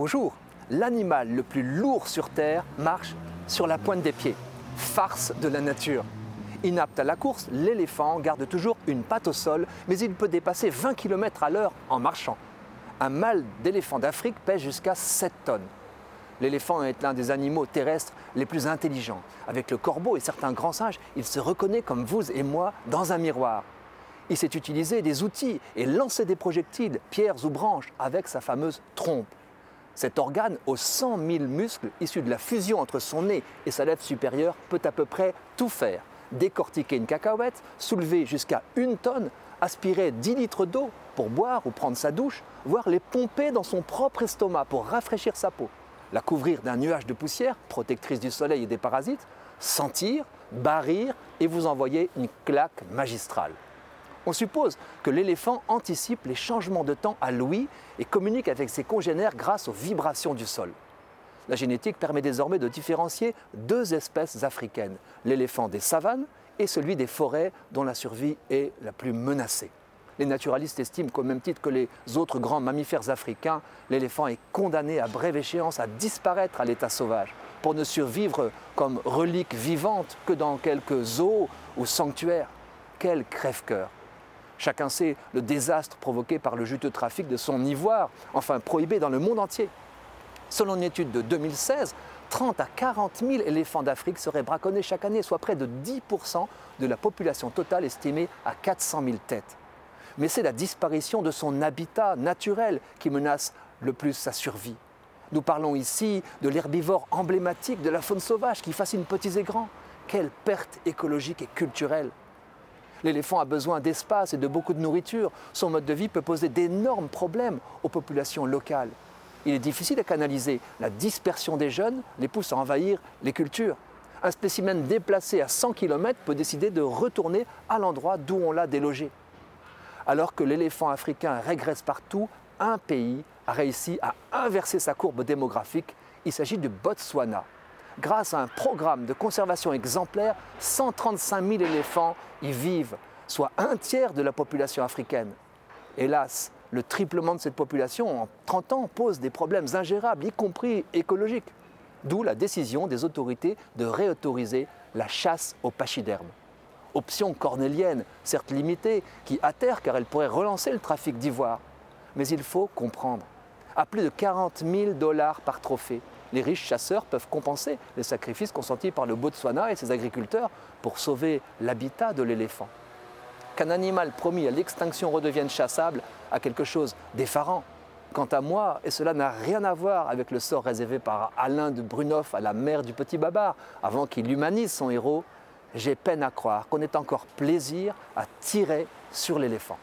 Bonjour, l'animal le plus lourd sur Terre marche sur la pointe des pieds. Farce de la nature. Inapte à la course, l'éléphant garde toujours une patte au sol, mais il peut dépasser 20 km à l'heure en marchant. Un mâle d'éléphant d'Afrique pèse jusqu'à 7 tonnes. L'éléphant est l'un des animaux terrestres les plus intelligents. Avec le corbeau et certains grands singes, il se reconnaît comme vous et moi dans un miroir. Il sait utiliser des outils et lancer des projectiles, pierres ou branches, avec sa fameuse trompe. Cet organe aux 100 000 muscles issus de la fusion entre son nez et sa lèvre supérieure peut à peu près tout faire. Décortiquer une cacahuète, soulever jusqu'à une tonne, aspirer 10 litres d'eau pour boire ou prendre sa douche, voire les pomper dans son propre estomac pour rafraîchir sa peau la couvrir d'un nuage de poussière, protectrice du soleil et des parasites, sentir, barrir et vous envoyer une claque magistrale. On suppose que l'éléphant anticipe les changements de temps à l'ouïe et communique avec ses congénères grâce aux vibrations du sol. La génétique permet désormais de différencier deux espèces africaines, l'éléphant des savanes et celui des forêts dont la survie est la plus menacée. Les naturalistes estiment qu'au même titre que les autres grands mammifères africains, l'éléphant est condamné à brève échéance à disparaître à l'état sauvage, pour ne survivre comme relique vivante que dans quelques zoos ou sanctuaires. Quel crève-cœur Chacun sait le désastre provoqué par le juteux trafic de son ivoire, enfin prohibé dans le monde entier. Selon une étude de 2016, 30 à 40 000 éléphants d'Afrique seraient braconnés chaque année, soit près de 10% de la population totale estimée à 400 000 têtes mais c'est la disparition de son habitat naturel qui menace le plus sa survie. Nous parlons ici de l'herbivore emblématique de la faune sauvage qui fascine petits et grands. Quelle perte écologique et culturelle L'éléphant a besoin d'espace et de beaucoup de nourriture. Son mode de vie peut poser d'énormes problèmes aux populations locales. Il est difficile à canaliser. La dispersion des jeunes les pousse à envahir les cultures. Un spécimen déplacé à 100 km peut décider de retourner à l'endroit d'où on l'a délogé. Alors que l'éléphant africain régresse partout, un pays a réussi à inverser sa courbe démographique. Il s'agit du Botswana. Grâce à un programme de conservation exemplaire, 135 000 éléphants y vivent, soit un tiers de la population africaine. Hélas, le triplement de cette population en 30 ans pose des problèmes ingérables, y compris écologiques. D'où la décision des autorités de réautoriser la chasse au pachyderme option cornélienne, certes limitée, qui atterre car elle pourrait relancer le trafic d'ivoire. Mais il faut comprendre, à plus de 40 000 dollars par trophée, les riches chasseurs peuvent compenser les sacrifices consentis par le Botswana et ses agriculteurs pour sauver l'habitat de l'éléphant. Qu'un animal promis à l'extinction redevienne chassable a quelque chose d'effarant. Quant à moi, et cela n'a rien à voir avec le sort réservé par Alain de Brunoff à la mère du petit Babar, avant qu'il humanise son héros, j'ai peine à croire qu'on ait encore plaisir à tirer sur l'éléphant.